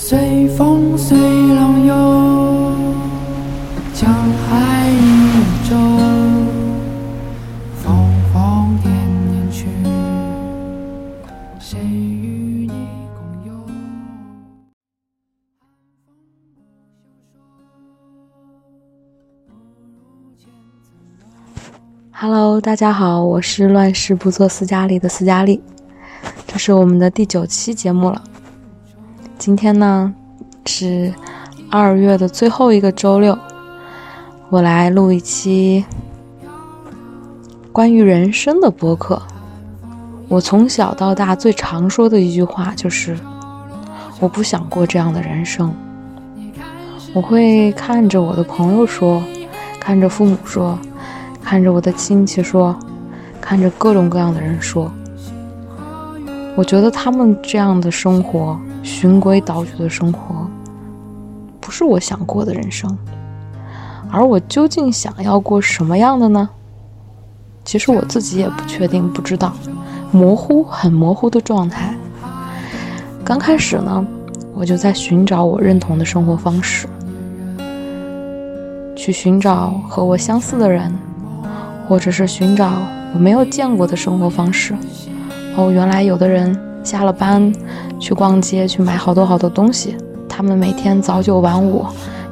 随风随浪游，江海一舟，风风年年去，谁与你共游？Hello，大家好，我是乱世不做斯嘉丽的斯嘉丽，这是我们的第九期节目了。今天呢是二月的最后一个周六，我来录一期关于人生的播客。我从小到大最常说的一句话就是：“我不想过这样的人生。”我会看着我的朋友说，看着父母说。看着我的亲戚说，看着各种各样的人说，我觉得他们这样的生活，循规蹈矩的生活，不是我想过的人生。而我究竟想要过什么样的呢？其实我自己也不确定，不知道，模糊，很模糊的状态。刚开始呢，我就在寻找我认同的生活方式，去寻找和我相似的人。或者是寻找我没有见过的生活方式。哦，原来有的人下了班去逛街，去买好多好多东西。他们每天早九晚五，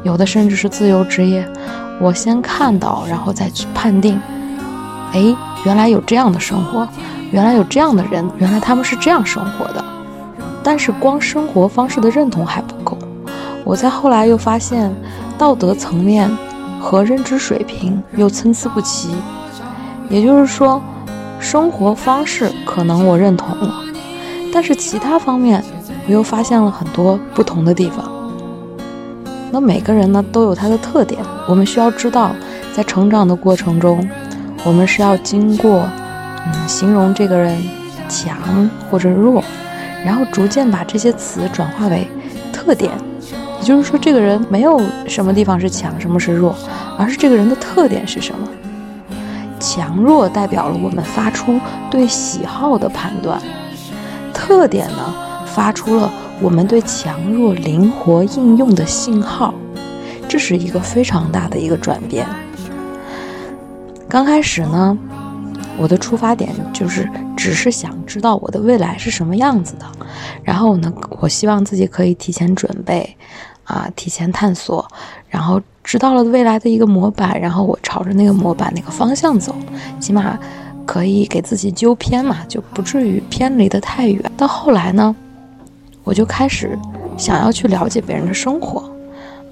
有的甚至是自由职业。我先看到，然后再去判定。哎，原来有这样的生活，原来有这样的人，原来他们是这样生活的。但是光生活方式的认同还不够。我在后来又发现，道德层面和认知水平又参差不齐。也就是说，生活方式可能我认同了，但是其他方面我又发现了很多不同的地方。那每个人呢都有他的特点，我们需要知道，在成长的过程中，我们是要经过，嗯，形容这个人强或者弱，然后逐渐把这些词转化为特点。也就是说，这个人没有什么地方是强，什么是弱，而是这个人的特点是什么。强弱代表了我们发出对喜好的判断，特点呢发出了我们对强弱灵活应用的信号，这是一个非常大的一个转变。刚开始呢，我的出发点就是只是想知道我的未来是什么样子的，然后呢，我希望自己可以提前准备，啊，提前探索，然后。知道了未来的一个模板，然后我朝着那个模板那个方向走，起码可以给自己纠偏嘛，就不至于偏离得太远。到后来呢，我就开始想要去了解别人的生活，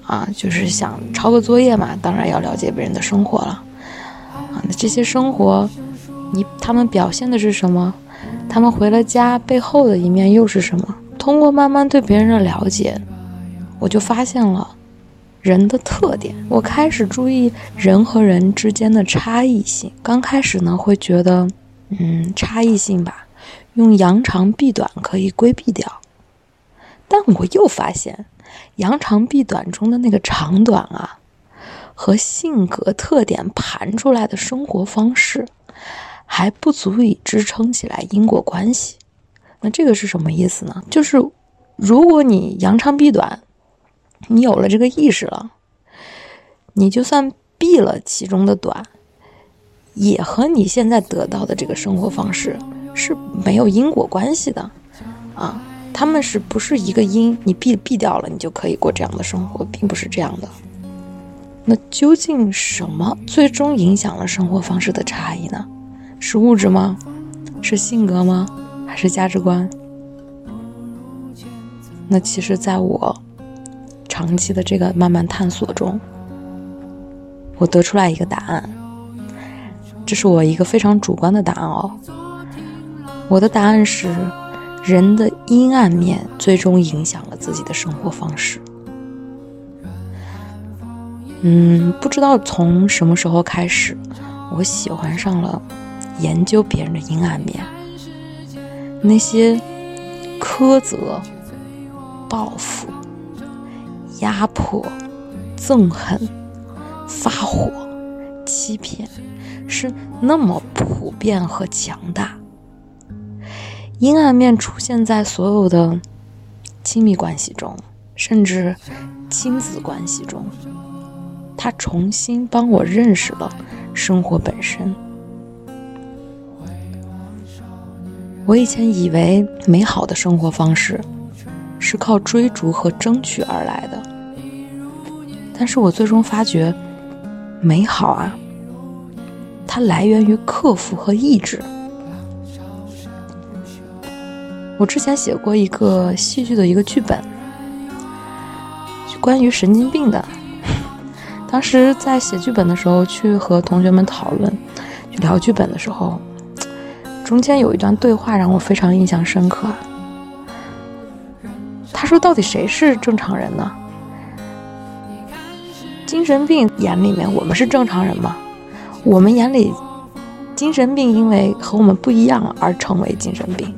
啊，就是想抄个作业嘛，当然要了解别人的生活了，啊，那这些生活，你他们表现的是什么？他们回了家背后的一面又是什么？通过慢慢对别人的了解，我就发现了。人的特点，我开始注意人和人之间的差异性。刚开始呢，会觉得，嗯，差异性吧，用扬长避短可以规避掉。但我又发现，扬长避短中的那个长短啊，和性格特点盘出来的生活方式，还不足以支撑起来因果关系。那这个是什么意思呢？就是如果你扬长避短。你有了这个意识了，你就算避了其中的短，也和你现在得到的这个生活方式是没有因果关系的，啊，他们是不是一个因？你避避掉了，你就可以过这样的生活，并不是这样的。那究竟什么最终影响了生活方式的差异呢？是物质吗？是性格吗？还是价值观？那其实，在我。长期的这个慢慢探索中，我得出来一个答案，这是我一个非常主观的答案哦。我的答案是，人的阴暗面最终影响了自己的生活方式。嗯，不知道从什么时候开始，我喜欢上了研究别人的阴暗面，那些苛责、报复。压迫、憎恨、发火、欺骗，是那么普遍和强大。阴暗面出现在所有的亲密关系中，甚至亲子关系中，他重新帮我认识了生活本身。我以前以为美好的生活方式是靠追逐和争取而来的，但是我最终发觉，美好啊，它来源于克服和意志。我之前写过一个戏剧的一个剧本，关于神经病的。当时在写剧本的时候，去和同学们讨论，聊剧本的时候。中间有一段对话让我非常印象深刻。他说：“到底谁是正常人呢？精神病眼里面我们是正常人吗？我们眼里，精神病因为和我们不一样而成为精神病。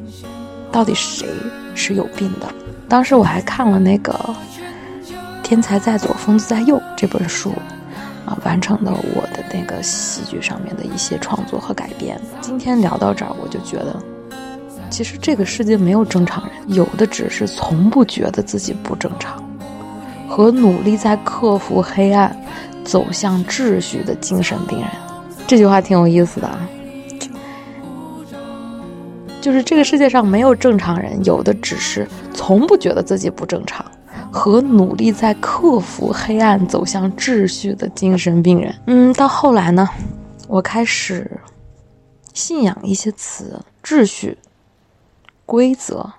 到底谁是有病的？”当时我还看了那个《天才在左，疯子在右》这本书。啊，完成了我的那个戏剧上面的一些创作和改编。今天聊到这儿，我就觉得，其实这个世界没有正常人，有的只是从不觉得自己不正常，和努力在克服黑暗、走向秩序的精神病人。这句话挺有意思的啊，就是这个世界上没有正常人，有的只是从不觉得自己不正常。和努力在克服黑暗、走向秩序的精神病人。嗯，到后来呢，我开始信仰一些词：秩序、规则、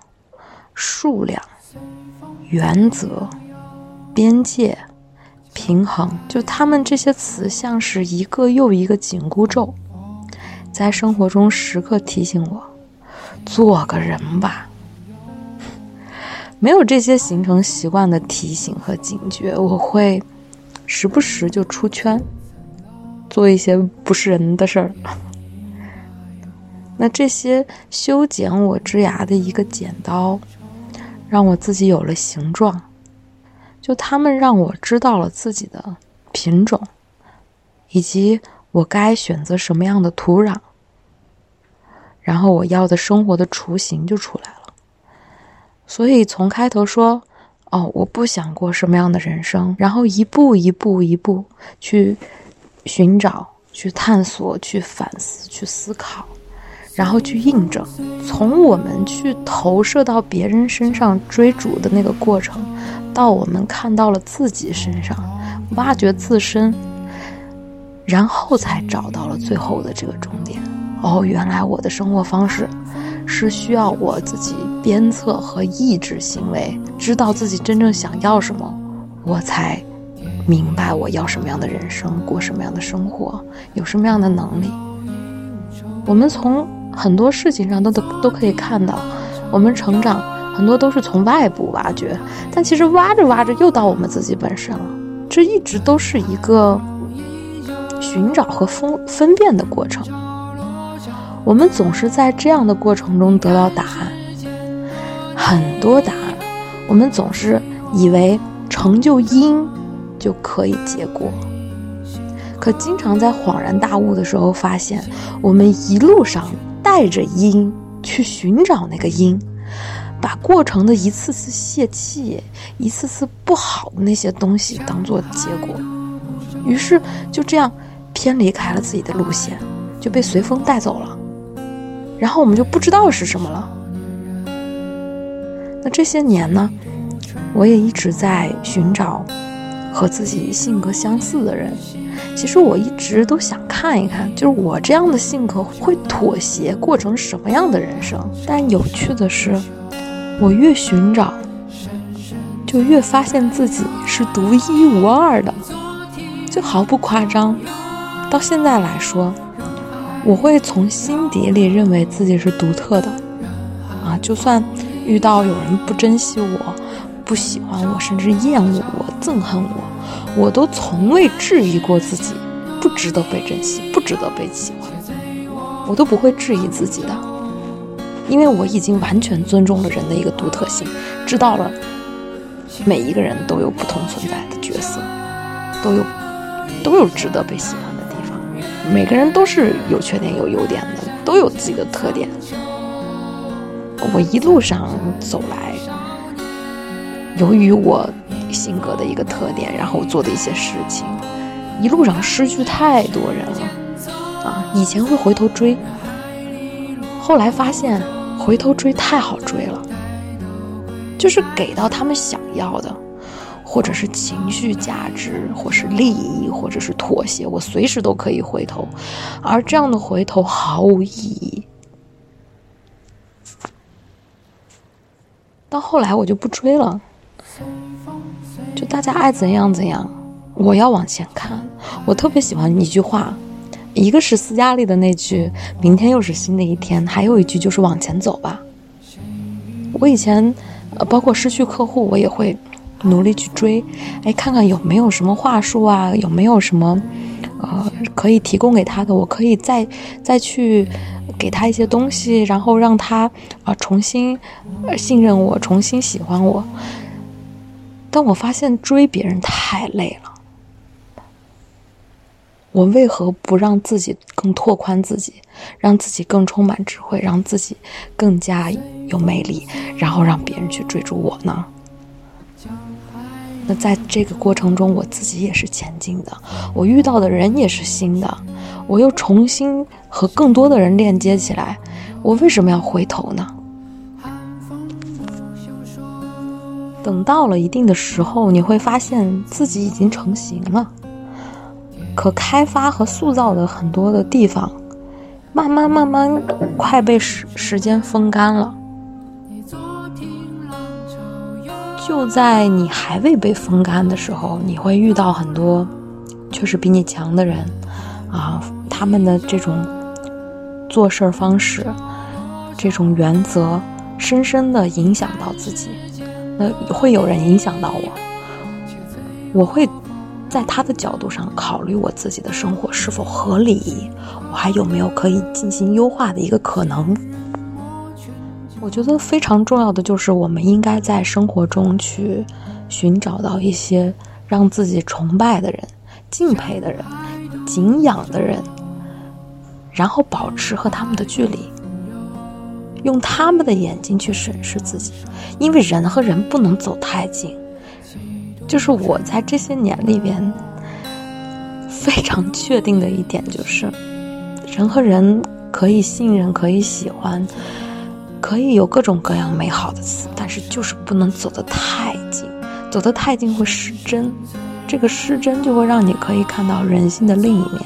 数量、原则、边界、平衡。就他们这些词，像是一个又一个紧箍咒，在生活中时刻提醒我：做个人吧。没有这些形成习惯的提醒和警觉，我会时不时就出圈，做一些不是人的事儿。那这些修剪我枝芽的一个剪刀，让我自己有了形状。就他们让我知道了自己的品种，以及我该选择什么样的土壤，然后我要的生活的雏形就出来了。所以从开头说，哦，我不想过什么样的人生，然后一步一步一步去寻找、去探索、去反思、去思考，然后去印证。从我们去投射到别人身上追逐的那个过程，到我们看到了自己身上，挖掘自身，然后才找到了最后的这个终点。哦，原来我的生活方式。是需要我自己鞭策和抑制行为，知道自己真正想要什么，我才明白我要什么样的人生，过什么样的生活，有什么样的能力。我们从很多事情上都都都可以看到，我们成长很多都是从外部挖掘，但其实挖着挖着又到我们自己本身了。这一直都是一个寻找和分分辨的过程。我们总是在这样的过程中得到答案，很多答案。我们总是以为成就因就可以结果，可经常在恍然大悟的时候发现，我们一路上带着因去寻找那个因，把过程的一次次泄气、一次次不好的那些东西当做结果，于是就这样偏离开了自己的路线，就被随风带走了。然后我们就不知道是什么了。那这些年呢，我也一直在寻找和自己性格相似的人。其实我一直都想看一看，就是我这样的性格会妥协过成什么样的人生。但有趣的是，我越寻找，就越发现自己是独一无二的，就毫不夸张。到现在来说。我会从心底里认为自己是独特的，啊，就算遇到有人不珍惜我、不喜欢我，甚至厌恶我、憎恨我，我都从未质疑过自己不值得被珍惜、不值得被喜欢，我都不会质疑自己的，因为我已经完全尊重了人的一个独特性，知道了每一个人都有不同存在的角色，都有都有值得被喜欢的地方。每个人都是有缺点有优点的，都有自己的特点。我一路上走来，由于我性格的一个特点，然后做的一些事情，一路上失去太多人了啊！以前会回头追，后来发现回头追太好追了，就是给到他们想要的，或者是情绪价值，或是利益，或者是妥协，我随时都可以回头，而这样的回头毫无意义。到后来我就不追了，就大家爱怎样怎样，我要往前看。我特别喜欢一句话，一个是斯嘉丽的那句“明天又是新的一天”，还有一句就是“往前走吧”。我以前，呃，包括失去客户，我也会努力去追，哎，看看有没有什么话术啊，有没有什么，呃，可以提供给他的，我可以再再去。给他一些东西，然后让他啊重新信任我，重新喜欢我。但我发现追别人太累了，我为何不让自己更拓宽自己，让自己更充满智慧，让自己更加有魅力，然后让别人去追逐我呢？那在这个过程中，我自己也是前进的，我遇到的人也是新的，我又重新和更多的人链接起来，我为什么要回头呢？等到了一定的时候，你会发现自己已经成型了，可开发和塑造的很多的地方，慢慢慢慢快被时时间风干了。就在你还未被风干的时候，你会遇到很多确实比你强的人，啊，他们的这种做事儿方式、这种原则，深深的影响到自己。那会有人影响到我，我会在他的角度上考虑我自己的生活是否合理，我还有没有可以进行优化的一个可能。我觉得非常重要的就是，我们应该在生活中去寻找到一些让自己崇拜的人、敬佩的人、敬仰的人，然后保持和他们的距离，用他们的眼睛去审视自己，因为人和人不能走太近。就是我在这些年里边非常确定的一点，就是人和人可以信任，可以喜欢。可以有各种各样美好的词，但是就是不能走得太近，走得太近会失真，这个失真就会让你可以看到人性的另一面。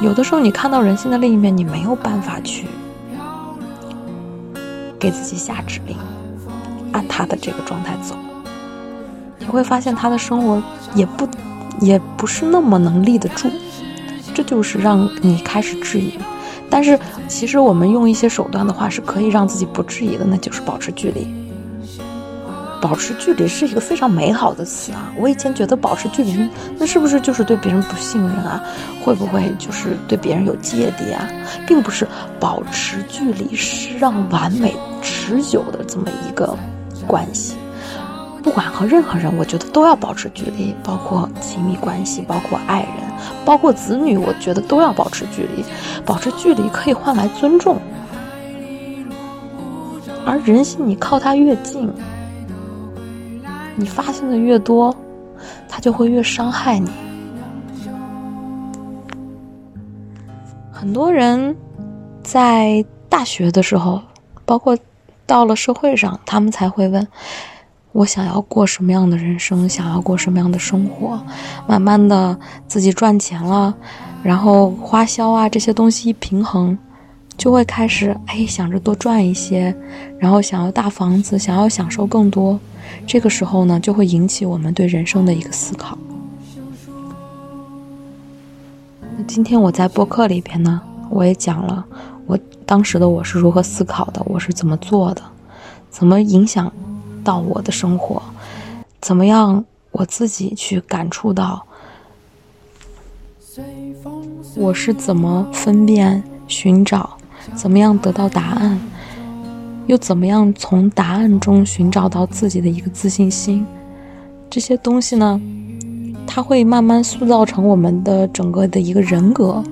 有的时候你看到人性的另一面，你没有办法去给自己下指令，按他的这个状态走，你会发现他的生活也不也不是那么能立得住，这就是让你开始质疑。但是，其实我们用一些手段的话，是可以让自己不质疑的，那就是保持距离。保持距离是一个非常美好的词啊！我以前觉得保持距离，那是不是就是对别人不信任啊？会不会就是对别人有芥蒂啊？并不是，保持距离是让完美持久的这么一个关系。不管和任何人，我觉得都要保持距离，包括亲密关系，包括爱人，包括子女，我觉得都要保持距离。保持距离可以换来尊重，而人性，你靠它越近，你发现的越多，它就会越伤害你。很多人在大学的时候，包括到了社会上，他们才会问。我想要过什么样的人生？想要过什么样的生活？慢慢的，自己赚钱了，然后花销啊这些东西一平衡，就会开始哎想着多赚一些，然后想要大房子，想要享受更多。这个时候呢，就会引起我们对人生的一个思考。那今天我在播客里边呢，我也讲了我当时的我是如何思考的，我是怎么做的，怎么影响。到我的生活，怎么样？我自己去感触到，我是怎么分辨、寻找，怎么样得到答案，又怎么样从答案中寻找到自己的一个自信心？这些东西呢，它会慢慢塑造成我们的整个的一个人格。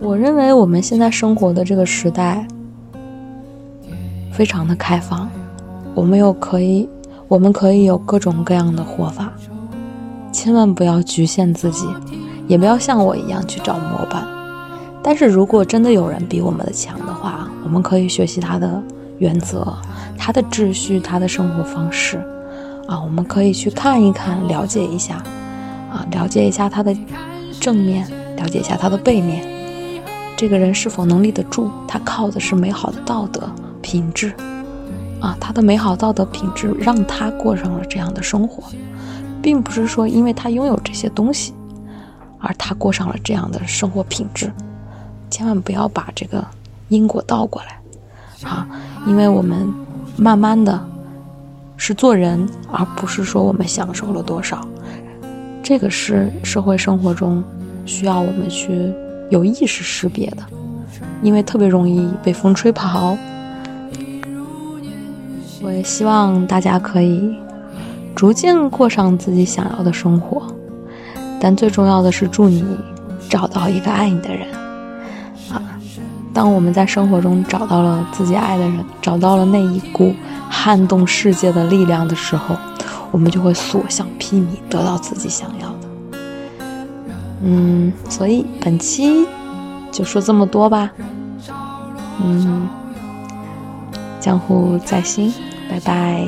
我认为我们现在生活的这个时代。非常的开放，我们又可以，我们可以有各种各样的活法，千万不要局限自己，也不要像我一样去找模板。但是如果真的有人比我们的强的话，我们可以学习他的原则、他的秩序、他的生活方式，啊，我们可以去看一看，了解一下，啊，了解一下他的正面，了解一下他的背面。这个人是否能立得住？他靠的是美好的道德品质，啊，他的美好道德品质让他过上了这样的生活，并不是说因为他拥有这些东西，而他过上了这样的生活品质。千万不要把这个因果倒过来，啊，因为我们慢慢的是做人，而不是说我们享受了多少。这个是社会生活中需要我们去。有意识识别的，因为特别容易被风吹跑。我也希望大家可以逐渐过上自己想要的生活，但最重要的是祝你找到一个爱你的人。当我们在生活中找到了自己爱的人，找到了那一股撼动世界的力量的时候，我们就会所向披靡，得到自己想要的。嗯，所以本期就说这么多吧。嗯，江湖在心，拜拜。